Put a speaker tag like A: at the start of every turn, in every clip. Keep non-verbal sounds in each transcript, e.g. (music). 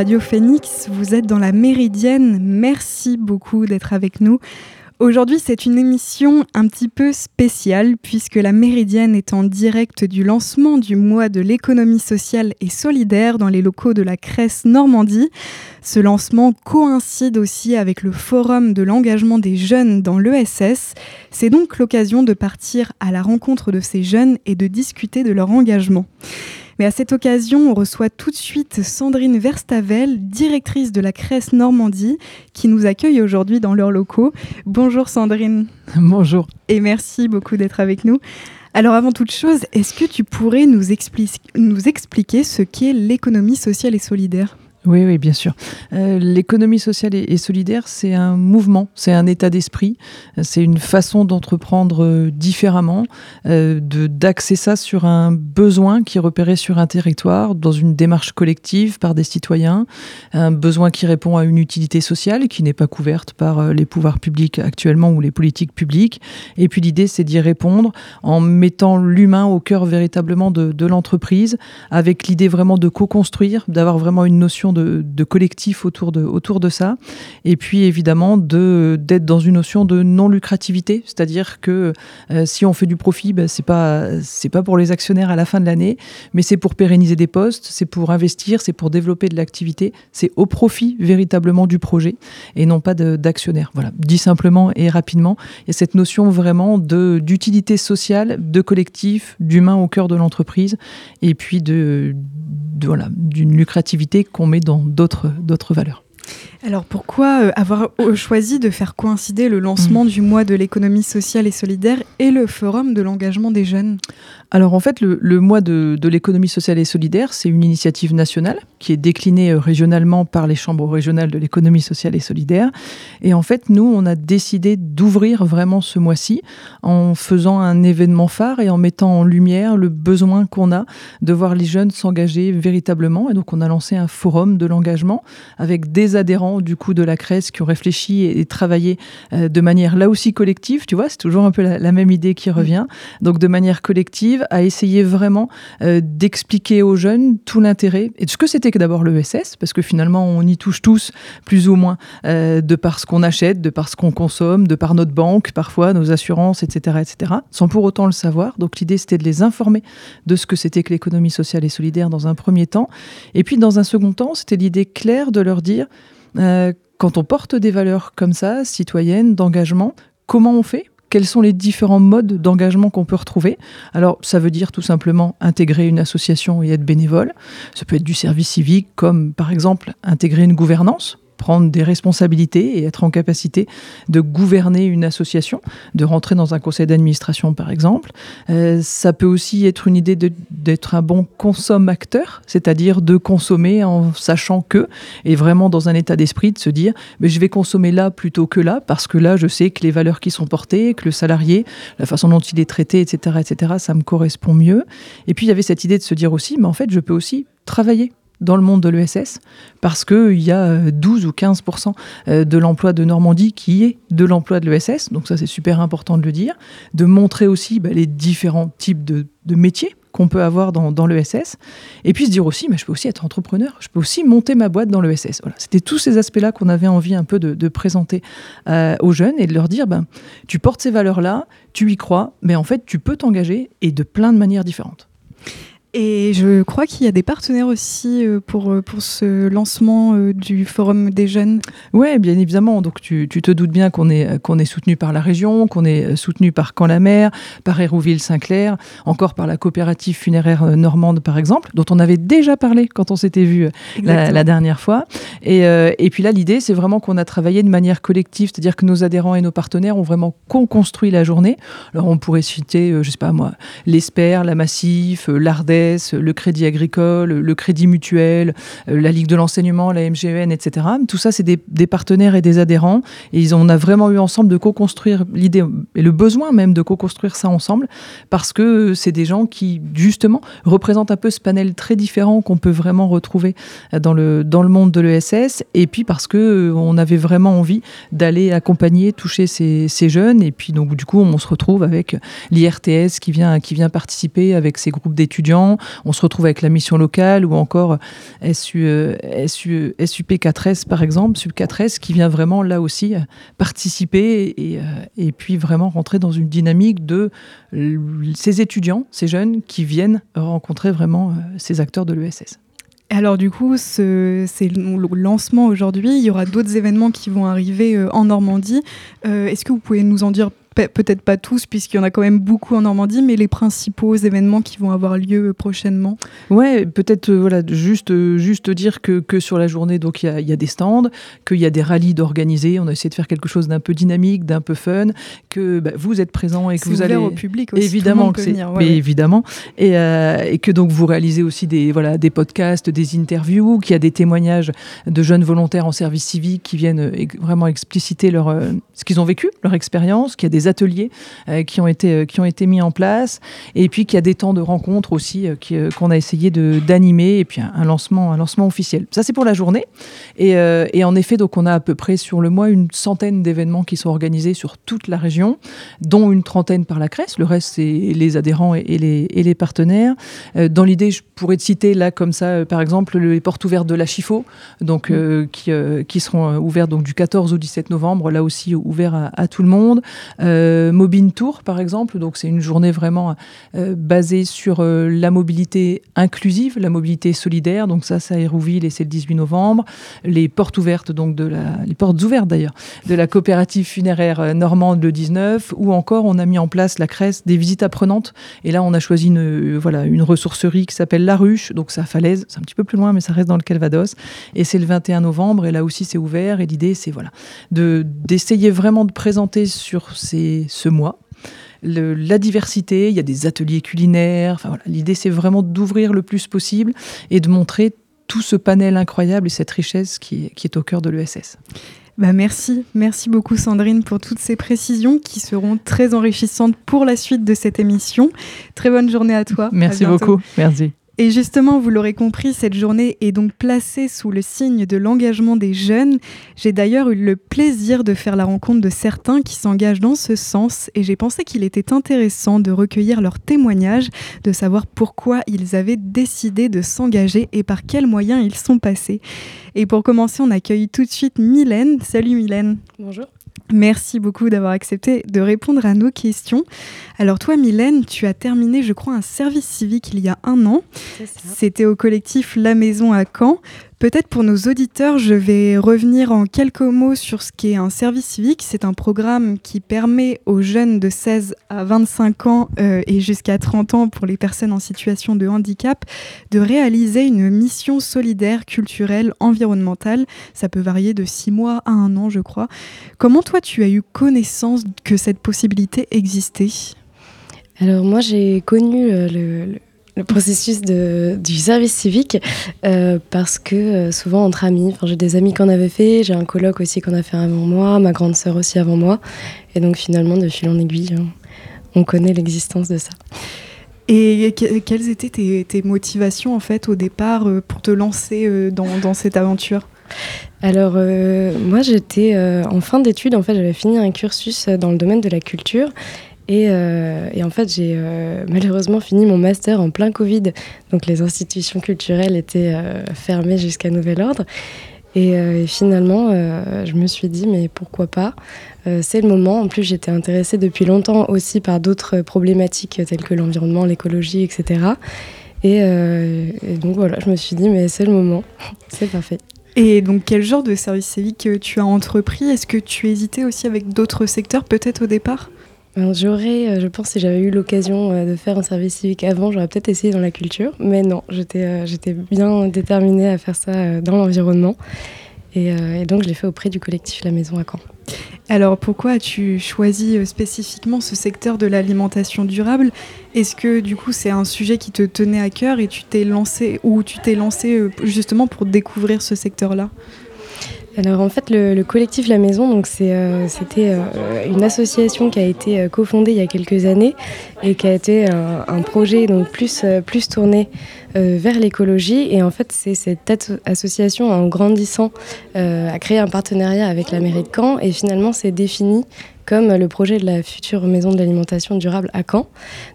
A: Radio Phoenix. Vous êtes dans la Méridienne. Merci beaucoup d'être avec nous. Aujourd'hui, c'est une émission un petit peu spéciale puisque la Méridienne est en direct du lancement du mois de l'économie sociale et solidaire dans les locaux de la Cresse Normandie. Ce lancement coïncide aussi avec le forum de l'engagement des jeunes dans l'ESS. C'est donc l'occasion de partir à la rencontre de ces jeunes et de discuter de leur engagement. Mais à cette occasion, on reçoit tout de suite Sandrine Verstavel, directrice de la Cresse Normandie, qui nous accueille aujourd'hui dans leurs locaux. Bonjour Sandrine. (laughs)
B: Bonjour.
A: Et merci beaucoup d'être avec nous. Alors avant toute chose, est-ce que tu pourrais nous, nous expliquer ce qu'est l'économie sociale et solidaire?
B: Oui, oui, bien sûr. Euh, l'économie sociale et, solidaire, c'est un mouvement, c'est un état d'esprit, c'est une façon d'entreprendre euh, différemment, euh, d'axer ça sur un besoin qui est repéré sur un territoire, dans une démarche collective par des citoyens, un besoin qui répond à une utilité sociale qui n'est pas couverte par euh, les pouvoirs publics actuellement ou les politiques publiques. Et puis l'idée, c'est d'y répondre en mettant l'humain au cœur véritablement de l'entreprise, avec l'idée vraiment de co-construire, d'avoir vraiment une notion de, collectif autour de, autour de ça. Et puis évidemment d'être dans une notion de non-lucrativité, c'est-à-dire que euh, si on fait du profit, ben, pas c'est pas pour les actionnaires à la fin de l'année, mais c'est pour pérenniser des postes, c'est pour investir, c'est pour développer de l'activité, c'est au profit véritablement du projet et non pas d'actionnaires. Voilà, dit simplement et rapidement, il y a cette notion vraiment de d'utilité sociale, de collectif, d'humain au cœur de l'entreprise et puis de voilà, d'une lucrativité qu'on met dans d'autres valeurs.
A: Alors pourquoi euh, avoir choisi de faire coïncider le lancement mm. du mois de l'économie sociale et solidaire et le forum de l'engagement des jeunes?
B: Alors en fait, le, mois de, l'économie sociale et solidaire, c'est une initiative nationale qui est déclinée euh, régionalement par les chambres régionales de l'économie sociale et solidaire. Et en fait, nous, on a décidé d'ouvrir vraiment ce mois-ci en faisant un événement phare et en mettant en lumière le besoin qu'on a de voir les jeunes s'engager véritablement. Et donc on a lancé un forum de l'engagement avec des adhérents du coup de la Crèce qui ont réfléchi et, travaillé euh, de manière là aussi collective, tu vois, c'est toujours un peu la, même idée qui revient. Donc de manière collective, à essayer vraiment euh, d'expliquer aux jeunes tout l'intérêt et de ce que c'était que d'abord l'ESS, parce que finalement on y touche tous plus ou moins euh, de par ce qu'on achète, de par ce qu'on consomme, de par notre banque, parfois nos assurances, etc., etc., sans pour autant le savoir. Donc l'idée c'était de les informer de ce que c'était que l'économie sociale et solidaire dans un premier temps, et puis dans un second temps, c'était l'idée claire de leur dire euh, quand on porte des valeurs comme ça, citoyennes, d'engagement, comment on fait? Quels sont les différents modes d'engagement qu'on peut retrouver? Alors, ça veut dire tout simplement intégrer une association et être bénévole. Ça peut être du service civique, comme par exemple intégrer une gouvernance prendre des responsabilités et être en capacité de gouverner une association, de rentrer dans un conseil d'administration par exemple. Euh, ça peut aussi être une idée d'être un bon consommateur, c'est-à-dire de consommer en sachant que, et vraiment dans un état d'esprit de se dire, mais je vais consommer là plutôt que là, parce que là je sais que les valeurs qui sont portées, que le salarié, la façon dont il est traité, etc., etc., ça me correspond mieux. Et puis il y avait cette idée de se dire aussi, mais en fait je peux aussi travailler dans le monde de l'ESS, parce qu'il y a 12 euh, ou 15% euh, de l'emploi de Normandie qui est de l'emploi de l'ESS, donc ça c'est super important de le dire, de montrer aussi bah, les différents types de, métiers qu'on peut avoir dans, l'ESS, et puis se dire aussi, je peux aussi être entrepreneur, je peux aussi monter ma boîte dans l'ESS. Voilà. C'était tous ces aspects-là qu'on avait envie un peu de, présenter euh, aux jeunes et de leur dire, ben, tu portes ces valeurs-là, tu y crois, mais en fait, tu peux t'engager et de plein de manières différentes.
A: Et je crois qu'il y a des partenaires aussi euh, pour, euh, pour ce lancement euh, du Forum des jeunes.
B: Oui, bien évidemment. Donc tu, tu te doutes bien qu'on est, qu'on est soutenu par la région, qu'on est soutenu par Camp-la-Mer, par Hérouville-Saint-Clair, encore par la coopérative funéraire normande, par exemple, dont on avait déjà parlé quand on s'était vu la, dernière fois. Et, et puis là, l'idée, c'est vraiment qu'on a travaillé de manière collective, c'est-à-dire que nos adhérents et nos partenaires ont vraiment co-construit la journée. Alors on pourrait citer, je sais pas moi, l'Esper, la Massif, l'Ardèche, le Crédit Agricole, le Crédit Mutuel, euh, la Ligue de l'enseignement, la MGN, etc. Tout ça, c'est des, partenaires et des adhérents. Et ils, on a vraiment eu ensemble de co-construire l'idée et le besoin même de co-construire ça ensemble parce que c'est des gens qui, justement, représentent un peu ce panel très différent qu'on peut vraiment retrouver dans le, dans le monde de l'ESS. Et puis parce que euh, on avait vraiment envie d'aller accompagner, toucher ces, ces, jeunes. Et puis, donc, du coup, on se retrouve avec l'IRTS qui vient, qui vient participer avec ses groupes d'étudiants On se retrouve avec la mission locale ou encore SU, SU, SUP4S par exemple, SUP4S qui vient vraiment là aussi participer et, et puis vraiment rentrer dans une dynamique de ces étudiants, ces jeunes qui viennent rencontrer vraiment ces acteurs de l'ESS.
A: Alors du coup, c'est le lancement aujourd'hui. Il y aura d'autres événements qui vont arriver euh, en Normandie. Euh, est-ce que vous pouvez nous en dire peut-être pas tous, puisqu'il y en a quand même beaucoup en Normandie, mais les principaux événements qui vont avoir lieu prochainement
B: Ouais, peut-être euh, voilà, juste, euh, juste dire que, que sur la journée, donc il y, y a, des stands, qu'il y a des rallyes d'organiser. On a essayé de faire quelque chose d'un peu dynamique, d'un peu fun, que bah, vous êtes présents et que vous allez
A: au public aussi.
B: Évidemment, que
A: venir,
B: mais évidemment, et, euh, et, que donc vous réalisez aussi des voilà des podcasts, des interviews, qu'il y a des témoignages de jeunes volontaires en service civique qui viennent vraiment expliciter leur ce qu'ils ont vécu, leur expérience, qu'il y a des ateliers euh, qui, ont été, euh, qui ont été mis en place, et puis qu'il y a des temps de rencontres aussi euh, qu'on a essayé d'animer, et puis un, lancement, un lancement officiel. Ça, c'est pour la journée. Et, et, en effet, donc on a à peu près sur le mois une centaine d'événements qui sont organisés sur toute la région, dont une trentaine par la CRES. Le reste, c'est les adhérents et, les, et les partenaires. dans l'idée, je pourrais te citer là, comme ça, par exemple, les portes ouvertes de la Chifo, donc, qui, qui seront ouvertes donc, du 14 au 17 novembre, là aussi ouvert à, tout le monde. Mobine Tour, par exemple. Donc, c'est une journée vraiment euh, basée sur euh, la mobilité inclusive, la mobilité solidaire. Donc, ça, c'est à Hérouville et c'est le 18 novembre. Les portes ouvertes, donc de la, les portes ouvertes d'ailleurs, de la coopérative funéraire normande le 19. Ou encore, on a mis en place la crèche des visites apprenantes. Et là, on a choisi une, voilà, une ressourcerie qui s'appelle La Ruche. Donc, à Falaise. C'est un petit peu plus loin, mais ça reste dans le Calvados. Et c'est le 21 novembre. Et là aussi, c'est ouvert. Et l'idée, c'est voilà, d'essayer vraiment de présenter sur ces, ce mois la diversité, il y a des ateliers culinaires. Enfin, voilà. L'idée, c'est vraiment d'ouvrir le plus possible et de montrer tout ce panel incroyable et cette richesse qui est, qui est au cœur de l'ESS.
A: Bah merci, merci beaucoup Sandrine pour toutes ces précisions qui seront très enrichissantes pour la suite de cette émission. Très bonne journée à toi.
B: Merci beaucoup, merci.
A: Et justement, vous l'aurez compris, cette journée est donc placée sous le signe de l'engagement des jeunes. J'ai d'ailleurs eu le plaisir de faire la rencontre de certains qui s'engagent dans ce sens et j'ai pensé qu'il était intéressant de recueillir leurs témoignages, de savoir pourquoi ils avaient décidé de s'engager et par quels moyens ils sont passés. Et pour commencer, on accueille tout de suite Mylène. Salut Mylène.
C: Bonjour.
A: Merci beaucoup d'avoir accepté de répondre à nos questions. Alors toi, Mylène, tu as terminé, je crois, un service civique il y a un an. C'était au collectif La Maison à Caen. Peut-être pour nos auditeurs, je vais revenir en quelques mots sur ce qu'est un service civique. C'est un programme qui permet aux jeunes de 16 à 25 ans euh, et jusqu'à 30 ans pour les personnes en situation de handicap de réaliser une mission solidaire, culturelle, environnementale. Ça peut varier de 6 mois à un an, je crois. Comment toi, tu as eu connaissance que cette possibilité existait?
C: Alors moi j'ai connu euh, le, le processus de, du service civique euh, parce que euh, souvent entre amis, j'ai des amis qui en avaient fait, j'ai un colloque aussi qu'on a fait avant moi, ma grande sœur aussi avant moi, et donc finalement de fil en aiguille, hein, on connaît l'existence de ça.
A: Et quelles étaient tes, tes, motivations en fait au départ euh, pour te lancer dans, dans cette aventure?
C: Alors moi j'étais en fin d'études, en fait j'avais fini un cursus dans le domaine de la culture euh, et, en fait, j'ai euh, malheureusement fini mon master en plein Covid. Donc les institutions culturelles étaient euh, fermées jusqu'à nouvel ordre. Et, finalement, je me suis dit, mais pourquoi pas? C'est le moment. En plus, j'étais intéressée depuis longtemps aussi par d'autres problématiques telles que l'environnement, l'écologie, etc. Et, et, donc voilà, je me suis dit, mais c'est le moment. (laughs) c'est parfait.
A: Et donc, quel genre de service civique tu as entrepris? Est-ce que tu hésitais aussi avec d'autres secteurs, peut-être au départ?
C: J'aurais, euh, je pense, si j'avais eu l'occasion euh, de faire un service civique avant, j'aurais peut-être essayé dans la culture, mais non, j'étais euh, bien déterminée à faire ça dans l'environnement. Et, donc, je l'ai fait auprès du collectif La Maison à Caen.
A: Alors, pourquoi as-tu choisi spécifiquement ce secteur de l'alimentation durable? Est-ce que, du coup, c'est un sujet qui te tenait à cœur et tu t'es lancé, ou tu t'es lancé justement pour découvrir ce secteur-là?
C: Alors en fait, le, collectif La Maison, donc euh, c'était euh, une association qui a été euh, cofondée il y a quelques années et qui a été un, projet donc plus tourné vers l'écologie. Et en fait, c'est cette association en grandissant a créé un partenariat avec la mairie de Caen et finalement s'est définie comme le projet de la future maison de l'alimentation durable à Caen.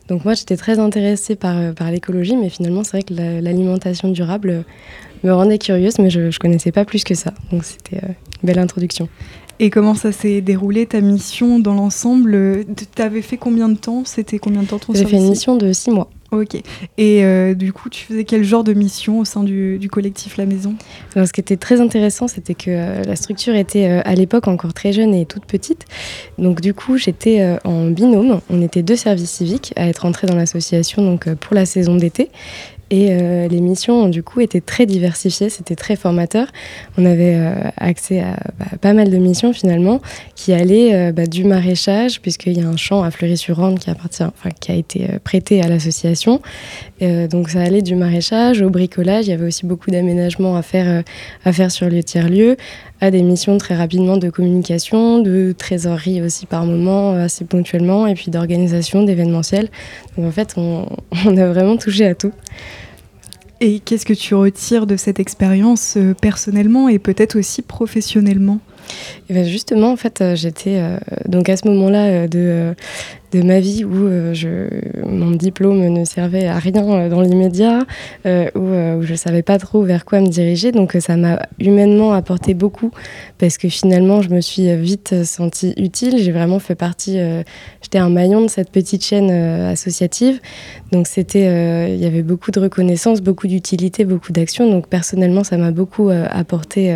C: Donc moi, j'étais très intéressée par, par l'écologie, mais finalement, c'est vrai que l'alimentation durable me rendait curieuse, mais je ne connaissais pas plus que ça. Donc c'était une belle introduction.
A: Et comment ça s'est déroulé, ta mission dans l'ensemble? Tu avais fait combien de temps? C'était combien de temps ton
C: J'ai fait une mission de six mois.
A: Ok. Et euh, du coup, tu faisais quel genre de mission au sein du, collectif La Maison?
C: Ce qui était très intéressant, c'était que euh, la structure était euh, à l'époque encore très jeune et toute petite. Donc, du coup, j'étais en binôme. On était deux services civiques à être entrés dans l'association donc pour la saison d'été. Et euh, les missions, du coup, étaient très diversifiées, c'était très formateur. On avait euh, accès à bah, pas mal de missions, finalement, qui allaient euh, bah, du maraîchage, puisqu'il y a un champ à Fleury-sur-Orne qui, a été prêté à l'association. donc, ça allait du maraîchage au bricolage. Il y avait aussi beaucoup d'aménagements à faire, sur les tiers-lieux, à des missions très rapidement de communication, de trésorerie aussi par moment, assez ponctuellement, et puis d'organisation, d'événementiel. Donc, en fait, (laughs) on a vraiment touché à tout.
A: Et qu'est-ce que tu retires de cette expérience euh, personnellement et peut-être aussi professionnellement?
C: Ben justement, en fait, euh, j'étais euh, donc à ce moment-là de de ma vie où euh, je, mon diplôme ne servait à rien euh, dans l'immédiat, euh, où, je ne savais pas trop vers quoi me diriger. Donc ça m'a humainement apporté beaucoup parce que finalement je me suis vite sentie utile. J'ai vraiment fait partie, j'étais un maillon de cette petite chaîne associative. Donc c'était, il y avait beaucoup de reconnaissance, beaucoup d'utilité, beaucoup d'action. Donc personnellement ça m'a beaucoup apporté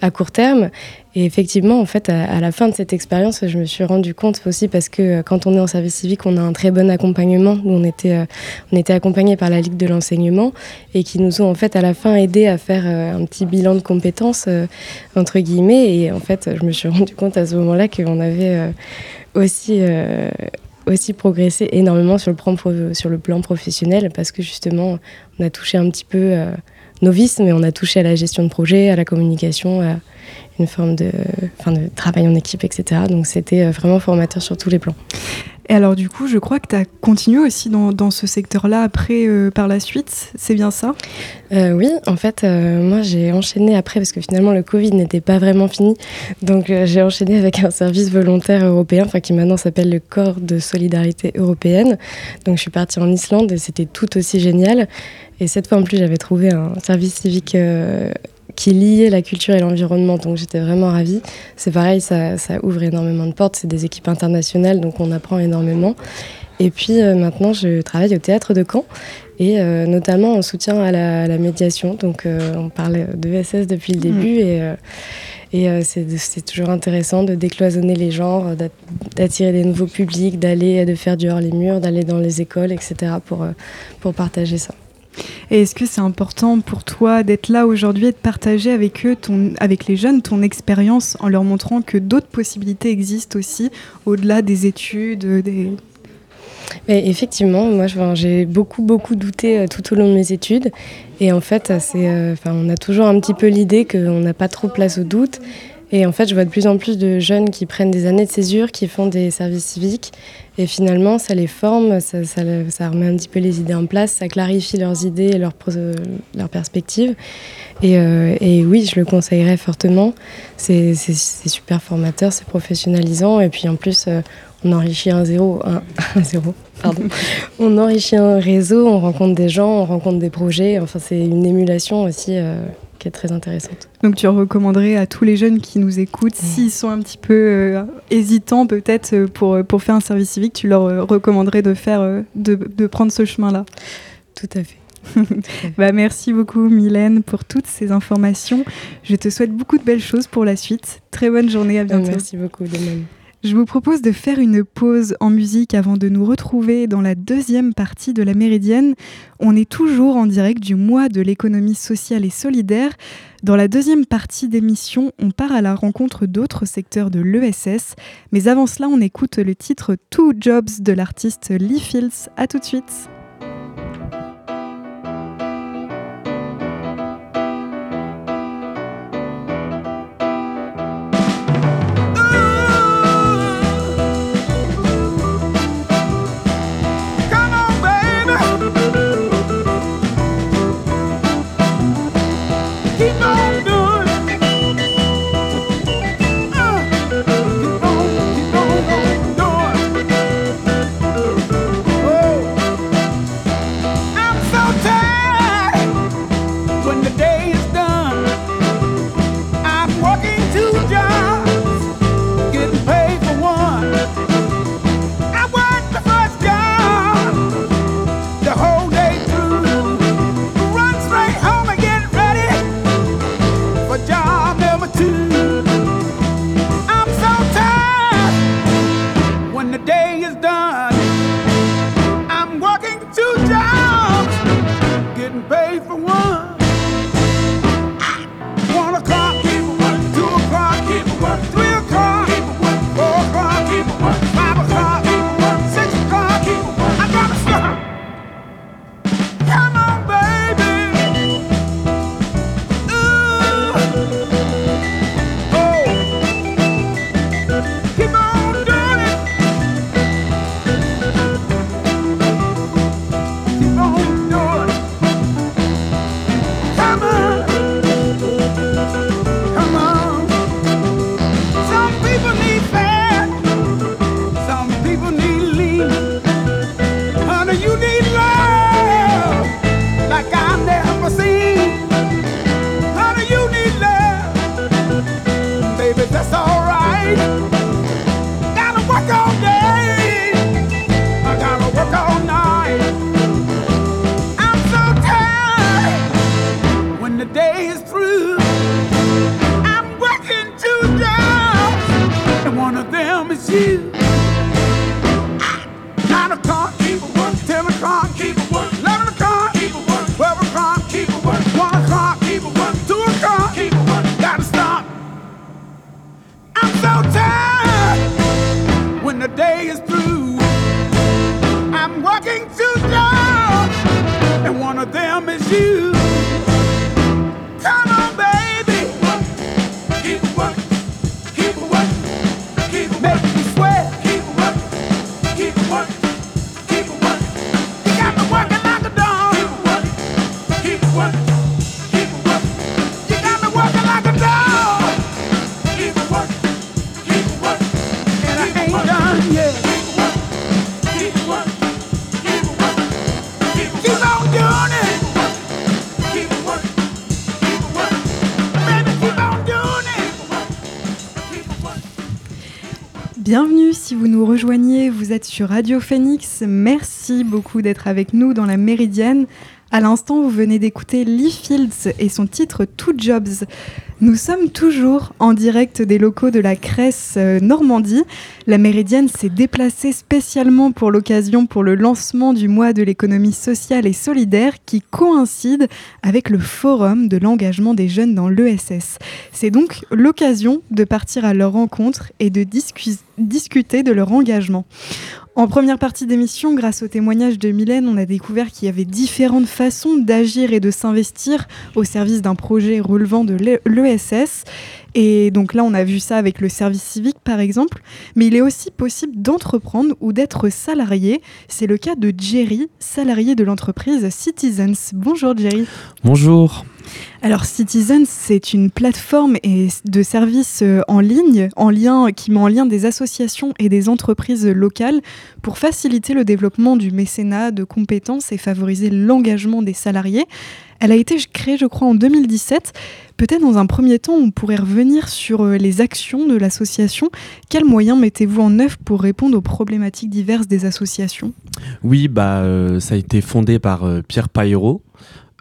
C: à court terme. Et effectivement, en fait, à, la fin de cette expérience, je me suis rendu compte aussi parce que quand on est en service civique, on a un très bon accompagnement. Nous, on était, euh, on était accompagnés par la Ligue de l'enseignement et qui nous ont en fait à la fin aidés à faire euh, un petit bilan de compétences, euh, entre guillemets. Et en fait, je me suis rendu compte à ce moment-là qu'on avait aussi aussi progressé énormément sur le, plan sur le plan professionnel parce que justement, on a touché un petit peu novice, mais on a touché à la gestion de projet, à la communication, à une forme de, enfin, de travail en équipe, etc. Donc c'était vraiment formateur sur tous les plans.
A: Et alors du coup, je crois que tu as continué aussi dans, dans ce secteur-là après, euh, par la suite, c'est bien ça?
C: Euh, Oui, en fait, euh, moi j'ai enchaîné après parce que finalement le Covid n'était pas vraiment fini. Donc j'ai enchaîné avec un service volontaire européen, enfin qui maintenant s'appelle le Corps de solidarité européenne. Donc je suis partie en Islande et c'était tout aussi génial. Et cette fois en plus, j'avais trouvé un service civique qui liait la culture et l'environnement. Donc j'étais vraiment ravie. C'est pareil, ça, ouvre énormément de portes. C'est des équipes internationales, donc on apprend énormément. Et puis euh, maintenant, je travaille au théâtre de Caen et euh, notamment en soutien à la, médiation. Donc euh, on parle de SS depuis le mmh. début et, et c'est toujours intéressant de décloisonner les genres, d'attirer des nouveaux publics, d'aller, de faire du hors les murs, d'aller dans les écoles, etc. pour, pour partager ça.
A: Est-ce que c'est important pour toi d'être là aujourd'hui et de partager avec eux, avec les jeunes, ton expérience en leur montrant que d'autres possibilités existent aussi au-delà des études des...
C: effectivement, moi j'ai beaucoup beaucoup douté euh, tout au long de mes études. Et en fait euh, on a toujours un petit peu l'idée qu'on n'a pas trop place au doute et en fait, je vois de plus en plus de jeunes qui prennent des années de césure, qui font des services civiques. Et finalement, ça les forme, ça, remet un petit peu les idées en place, ça clarifie leurs idées et leurs, perspectives. Et, euh, et, oui, je le conseillerais fortement. C'est super formateur, c'est professionnalisant. Et puis en plus, euh, on enrichit un zéro, (laughs) un, zéro, pardon. on enrichit un réseau, on rencontre des gens, on rencontre des projets. Enfin, c'est une émulation aussi. Euh, qui est très intéressante.
A: Donc tu recommanderais à tous les jeunes qui nous écoutent, s'ils sont un petit peu euh, hésitants peut-être euh, pour, pour faire un service civique, tu leur recommanderais de, faire, de, de prendre ce chemin-là? (laughs)
C: Tout à fait.
A: bah, merci beaucoup Mylène pour toutes ces informations. Je te souhaite beaucoup de belles choses pour la suite. Très bonne journée, à bientôt.
C: Merci beaucoup de même.
A: Je vous propose de faire une pause en musique avant de nous retrouver dans la deuxième partie de la Méridienne. On est toujours en direct du mois de l'économie sociale et solidaire. Dans la deuxième partie d'émission, on part à la rencontre d'autres secteurs de l'ESS. Mais avant cela, on écoute le titre Two Jobs de l'artiste Lee Fields. A tout de suite. day is done. I'm working two jobs, getting paid for one. Vous êtes sur Radio Phoenix. Merci beaucoup d'être avec nous dans la Méridienne. À l'instant, vous venez d'écouter Lee Fields et son titre Two Jobs. Nous sommes toujours en direct des locaux de la Cresse euh, Normandie. La Méridienne s'est déplacée spécialement pour l'occasion pour le lancement du mois de l'économie sociale et solidaire qui coïncide avec le forum de l'engagement des jeunes dans l'ESS. C'est donc l'occasion de partir à leur rencontre et de discuter de leur engagement. En première partie d'émission, grâce au témoignage de Mylène, on a découvert qu'il y avait différentes façons d'agir et de s'investir au service d'un projet relevant de l'ESS. Et donc là, on a vu ça avec le service civique, par exemple. Mais il est aussi possible d'entreprendre ou d'être salarié. C'est le cas de Jerry, salarié de l'entreprise Citizens. Bonjour Jerry.
D: Bonjour.
A: Alors Citizens, c'est une plateforme de services euh, en ligne, en lien, qui met en lien des associations et des entreprises locales pour faciliter le développement du mécénat de compétences et favoriser l'engagement des salariés. Elle a été créée, je crois, en 2017. Peut-être dans un premier temps, on pourrait revenir sur euh, les actions de l'association. Quels moyens mettez-vous en œuvre pour répondre aux problématiques diverses des associations?
D: Oui, bah, euh, ça a été fondé par Pierre Paillero,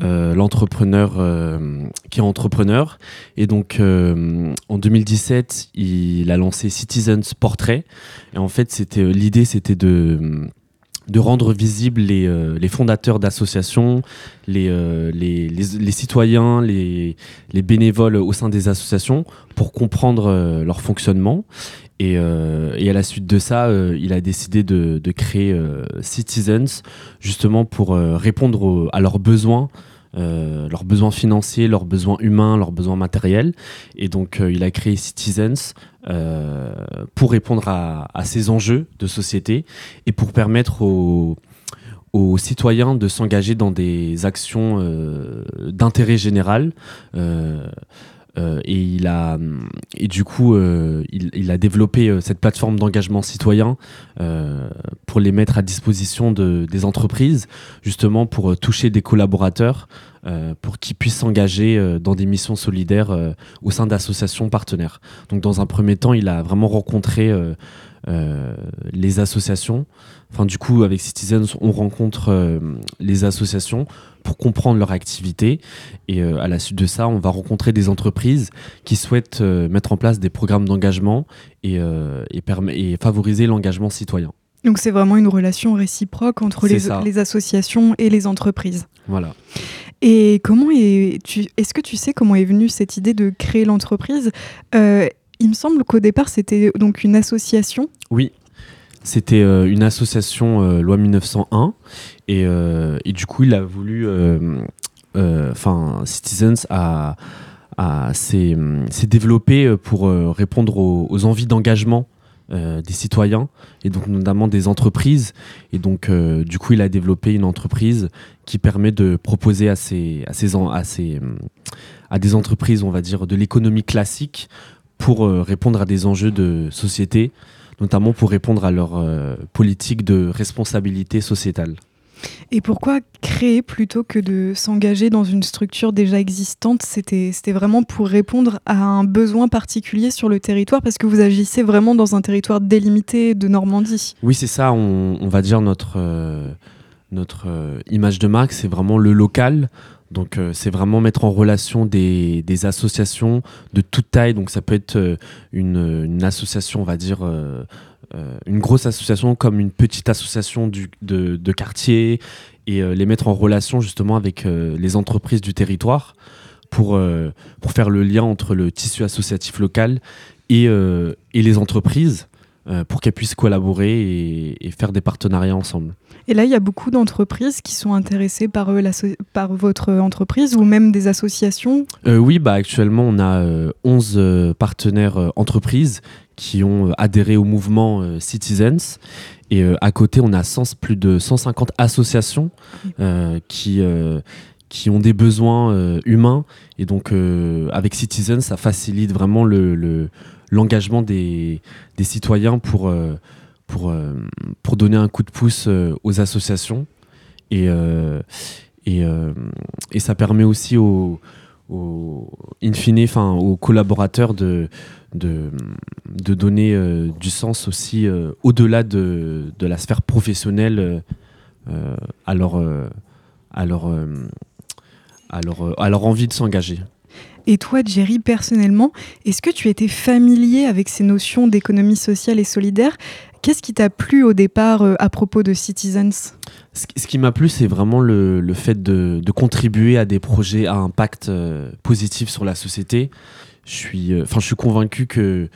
D: euh, l'entrepreneur euh, qui est entrepreneur. Et donc euh, en 2017, il a lancé Citizens Portrait. Et en fait, c'était l'idée, c'était de de rendre visibles les, les fondateurs d'associations, les, les, citoyens, les, les bénévoles au sein des associations pour comprendre leur fonctionnement. Et, à la suite de ça, il a décidé de créer Citizens justement pour répondre à leurs besoins euh, leurs besoins financiers, leurs besoins humains, leurs besoins matériels. Et donc, euh, il a créé Citizens euh, pour répondre à, ces enjeux de société et pour permettre aux, aux citoyens de s'engager dans des actions d'intérêt général. Euh, et il a et du coup euh, il, a développé euh, cette plateforme d'engagement citoyen pour les mettre à disposition de, des entreprises justement pour toucher des collaborateurs pour qu'ils puissent s'engager dans des missions solidaires au sein d'associations partenaires. Donc dans un premier temps, il a vraiment rencontré les associations. Enfin, du coup, avec Citizens, on rencontre les associations pour comprendre leur activité. Et euh, à la suite de ça, on va rencontrer des entreprises qui souhaitent euh, mettre en place des programmes d'engagement et, euh, et, favoriser l'engagement citoyen.
A: Donc c'est vraiment une relation réciproque entre les, les, associations et les entreprises.
D: Voilà.
A: Et comment est, est-ce que tu sais comment est venue cette idée de créer l'entreprise? Il me semble qu'au départ c'était donc une association.
D: Oui, c'était euh, une association euh, loi 1901 euh, et, du coup il a voulu, enfin Citizens a, s'est développé pour répondre aux, envies d'engagement des citoyens et donc notamment des entreprises. Et donc, du coup, il a développé une entreprise qui permet de proposer à, ces, à, ces, à, ces, à des entreprises, on va dire, de l'économie classique pour répondre à des enjeux de société notamment pour répondre à leur euh, politique de responsabilité sociétale.
A: Et pourquoi créer plutôt que de s'engager dans une structure déjà existante C'était vraiment pour répondre à un besoin particulier sur le territoire parce que vous agissez vraiment dans un territoire délimité de Normandie?
D: Oui, c'est ça. On, va dire notre, euh, notre euh, image de marque, c'est vraiment le local. Donc euh, c'est vraiment mettre en relation des, associations de toute taille. Donc ça peut être euh, une, association, on va dire, euh, une grosse association comme une petite association de, quartier et les mettre en relation justement avec les entreprises du territoire pour, pour faire le lien entre le tissu associatif local et, et les entreprises pour qu'elles puissent collaborer et faire des partenariats ensemble.
A: Et là, il y a beaucoup d'entreprises qui sont intéressées par, par votre entreprise ou même des associations
D: euh, Oui, bah, actuellement, on a 11 euh, euh, partenaires entreprises qui ont adhéré au mouvement Citizens. Et à côté, on a plus de 150 associations qui, qui ont des besoins humains. Et donc, avec Citizens, ça facilite vraiment le, des, des, citoyens pour pour, euh, pour donner un coup de pouce euh, aux associations. Et, euh, ça permet aussi aux, in aux collaborateurs de, donner du sens aussi au-delà de, la sphère professionnelle à leur envie de s'engager.
A: Et toi, Jerry, personnellement, est-ce que tu étais familier avec ces notions d'économie sociale et solidaire? Qu'est-ce qui t'a plu au départ à propos de Citizens?
D: Ce qui m'a plu, c'est vraiment le, fait de, contribuer à des projets à impact euh, positif sur la société. Je suis, euh, enfin, je suis convaincu que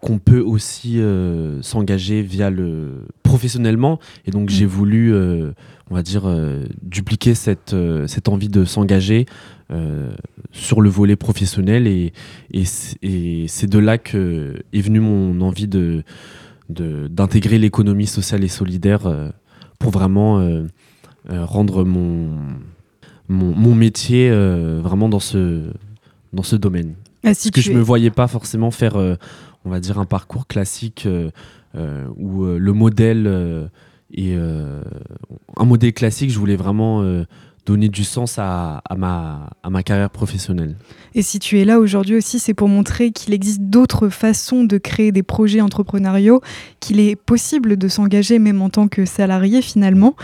D: qu'on peut aussi euh, s'engager via le professionnellement et donc j'ai mm. voulu on va dire dupliquer cette, cette envie de s'engager sur le volet professionnel et, et c'est de là que est venue mon envie de d'intégrer l'économie sociale et solidaire pour vraiment euh, euh, rendre mon, mon, métier euh, vraiment dans ce, dans ce domaine. Ah, Parce que je ne me voyais pas forcément faire, on va dire, un parcours classique où le modèle est un modèle classique. Je voulais vraiment donner du sens à, ma, à ma carrière professionnelle.
A: Et si tu es là aujourd'hui aussi, c'est pour montrer qu'il existe d'autres façons de créer des projets entrepreneuriaux, qu'il est possible de s'engager même en tant que salarié finalement.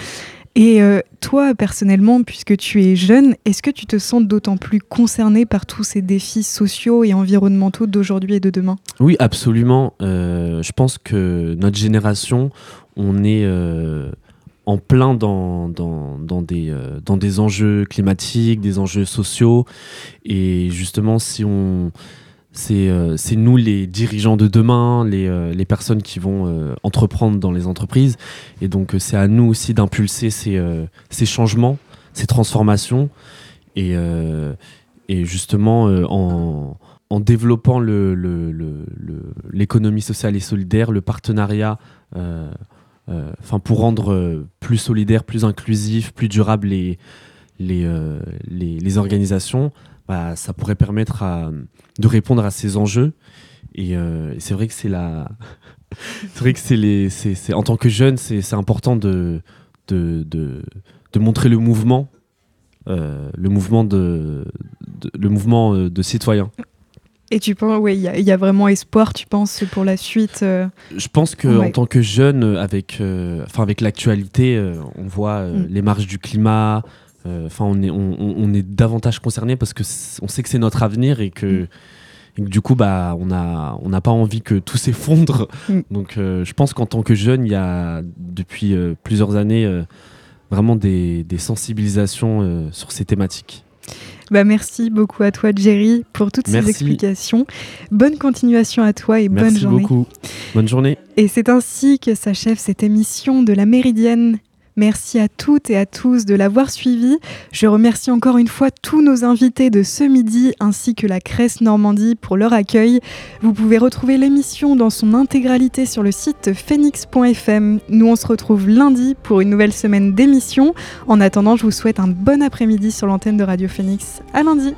A: Et euh, toi, personnellement, puisque tu es jeune, est-ce que tu te sens d'autant plus concerné par tous ces défis sociaux et environnementaux d'aujourd'hui et de demain?
D: Oui, absolument. Euh, je pense que notre génération, on est... Euh, en plein dans, dans, des, euh, dans des enjeux climatiques, des enjeux sociaux. Et justement, si on, c'est euh, nous les dirigeants de demain, les, euh, les personnes qui vont entreprendre dans les entreprises. Et donc, c'est à nous aussi d'impulser ces, ces, changements, ces transformations. Et, et justement, en, en, développant l'économie le, le, sociale et solidaire, le partenariat euh, enfin pour rendre euh, plus solidaire, plus inclusif, plus durable euh, les, organisations, bah, ça pourrait permettre de répondre à ces enjeux. Et, c'est vrai que c'est la, (laughs) c'est vrai que c'est les, en tant que jeune, c'est, important de, montrer le mouvement, le mouvement de, le mouvement de citoyens.
A: Et tu penses, oui, il y, a vraiment espoir, tu penses, pour la suite
D: euh Je pense qu'en en tant que jeune, avec, euh, avec l'actualité, euh, on voit mm. les marges du climat. Enfin, on est, on, est davantage concerné parce que on sait que c'est notre avenir et que, mm. du coup, bah, on n'a on n'a pas envie que tout s'effondre. Mm. Donc, je pense qu'en tant que jeune, il y a depuis plusieurs années vraiment des, des sensibilisations sur ces thématiques.
A: Bah, merci beaucoup à toi, Jerry, pour toutes ces explications. Bonne continuation à toi et bonne journée.
D: Merci beaucoup. Bonne journée.
A: Et c'est ainsi que s'achève cette émission de la Méridienne. Merci à toutes et à tous de l'avoir suivi. Je remercie encore une fois tous nos invités de ce midi ainsi que la Cresse Normandie pour leur accueil. Vous pouvez retrouver l'émission dans son intégralité sur le site phoenix.fm. Nous on se retrouve lundi pour une nouvelle semaine d'émission. En attendant, je vous souhaite un bon après-midi sur l'antenne de Radio Phoenix. À lundi.